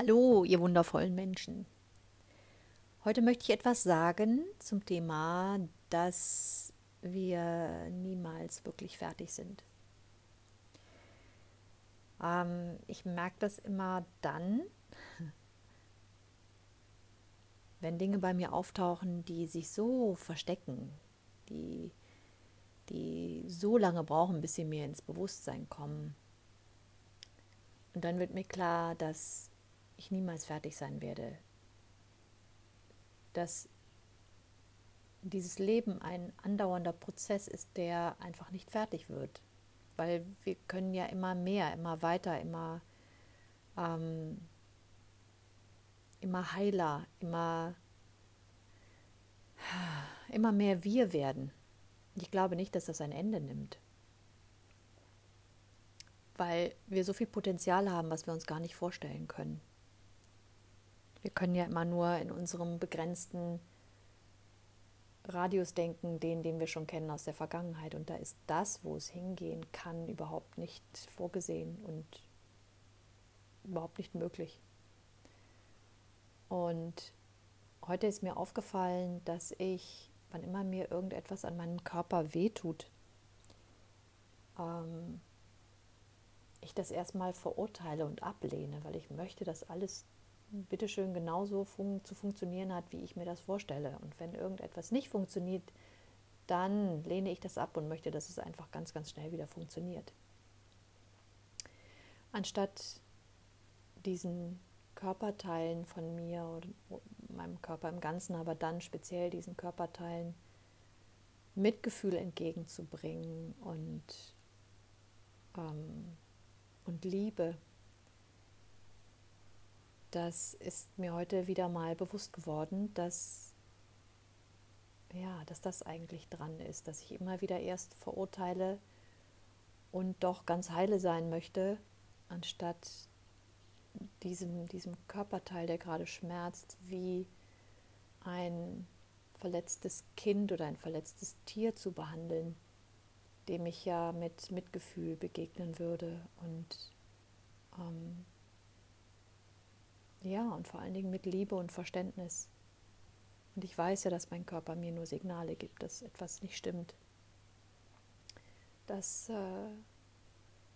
Hallo, ihr wundervollen Menschen. Heute möchte ich etwas sagen zum Thema, dass wir niemals wirklich fertig sind. Ähm, ich merke das immer dann, wenn Dinge bei mir auftauchen, die sich so verstecken, die, die so lange brauchen, bis sie mir ins Bewusstsein kommen. Und dann wird mir klar, dass ich niemals fertig sein werde. Dass dieses Leben ein andauernder Prozess ist, der einfach nicht fertig wird. Weil wir können ja immer mehr, immer weiter, immer, ähm, immer heiler, immer, immer mehr wir werden. Ich glaube nicht, dass das ein Ende nimmt. Weil wir so viel Potenzial haben, was wir uns gar nicht vorstellen können. Wir können ja immer nur in unserem begrenzten Radius denken, den, den wir schon kennen aus der Vergangenheit. Und da ist das, wo es hingehen kann, überhaupt nicht vorgesehen und überhaupt nicht möglich. Und heute ist mir aufgefallen, dass ich, wann immer mir irgendetwas an meinem Körper wehtut, ähm, ich das erstmal verurteile und ablehne, weil ich möchte, dass alles bitteschön genauso fun zu funktionieren hat, wie ich mir das vorstelle. Und wenn irgendetwas nicht funktioniert, dann lehne ich das ab und möchte, dass es einfach ganz, ganz schnell wieder funktioniert. Anstatt diesen Körperteilen von mir oder meinem Körper im Ganzen, aber dann speziell diesen Körperteilen Mitgefühl entgegenzubringen und, ähm, und Liebe das ist mir heute wieder mal bewusst geworden, dass ja, dass das eigentlich dran ist, dass ich immer wieder erst verurteile und doch ganz heile sein möchte, anstatt diesem, diesem Körperteil, der gerade schmerzt, wie ein verletztes Kind oder ein verletztes Tier zu behandeln, dem ich ja mit Mitgefühl begegnen würde und ähm, ja, und vor allen Dingen mit Liebe und Verständnis. Und ich weiß ja, dass mein Körper mir nur Signale gibt, dass etwas nicht stimmt. Dass, äh,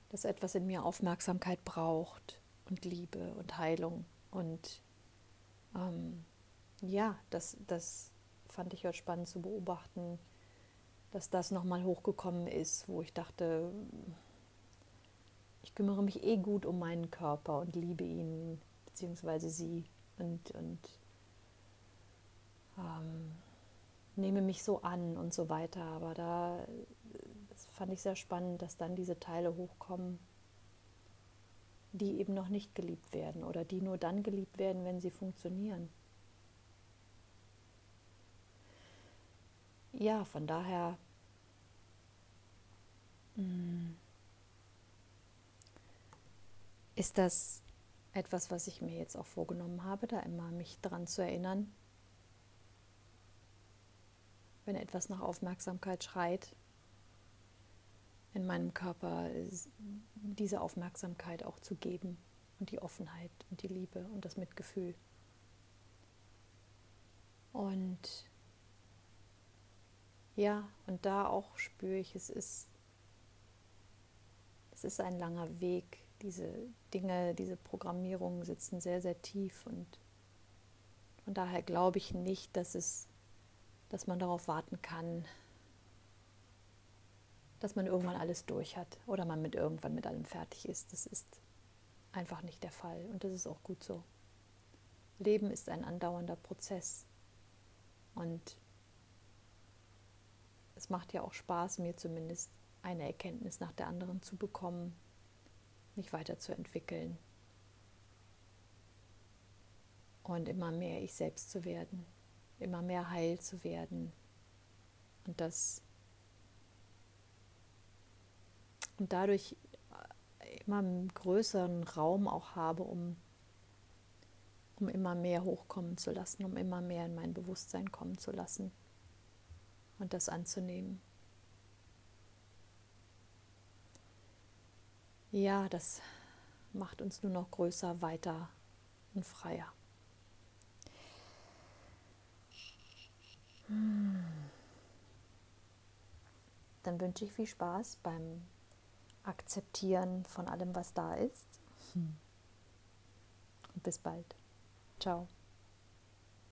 dass etwas in mir Aufmerksamkeit braucht und Liebe und Heilung. Und ähm, ja, das, das fand ich heute spannend zu beobachten, dass das nochmal hochgekommen ist, wo ich dachte, ich kümmere mich eh gut um meinen Körper und liebe ihn beziehungsweise sie und, und ähm, nehme mich so an und so weiter. Aber da fand ich sehr spannend, dass dann diese Teile hochkommen, die eben noch nicht geliebt werden oder die nur dann geliebt werden, wenn sie funktionieren. Ja, von daher mm, ist das etwas, was ich mir jetzt auch vorgenommen habe, da immer mich daran zu erinnern, wenn etwas nach Aufmerksamkeit schreit, in meinem Körper diese Aufmerksamkeit auch zu geben und die Offenheit und die Liebe und das Mitgefühl. Und ja, und da auch spüre ich, es ist, es ist ein langer Weg, diese Dinge, diese Programmierungen sitzen sehr, sehr tief und von daher glaube ich nicht, dass es, dass man darauf warten kann, dass man irgendwann alles durch hat oder man mit irgendwann mit allem fertig ist. Das ist einfach nicht der Fall und das ist auch gut so. Leben ist ein andauernder Prozess und es macht ja auch Spaß, mir zumindest eine Erkenntnis nach der anderen zu bekommen mich weiterzuentwickeln und immer mehr ich selbst zu werden, immer mehr heil zu werden und das und dadurch immer einen größeren Raum auch habe, um, um immer mehr hochkommen zu lassen, um immer mehr in mein Bewusstsein kommen zu lassen und das anzunehmen. Ja, das macht uns nur noch größer, weiter und freier. Hm. Dann wünsche ich viel Spaß beim Akzeptieren von allem, was da ist. Und bis bald. Ciao.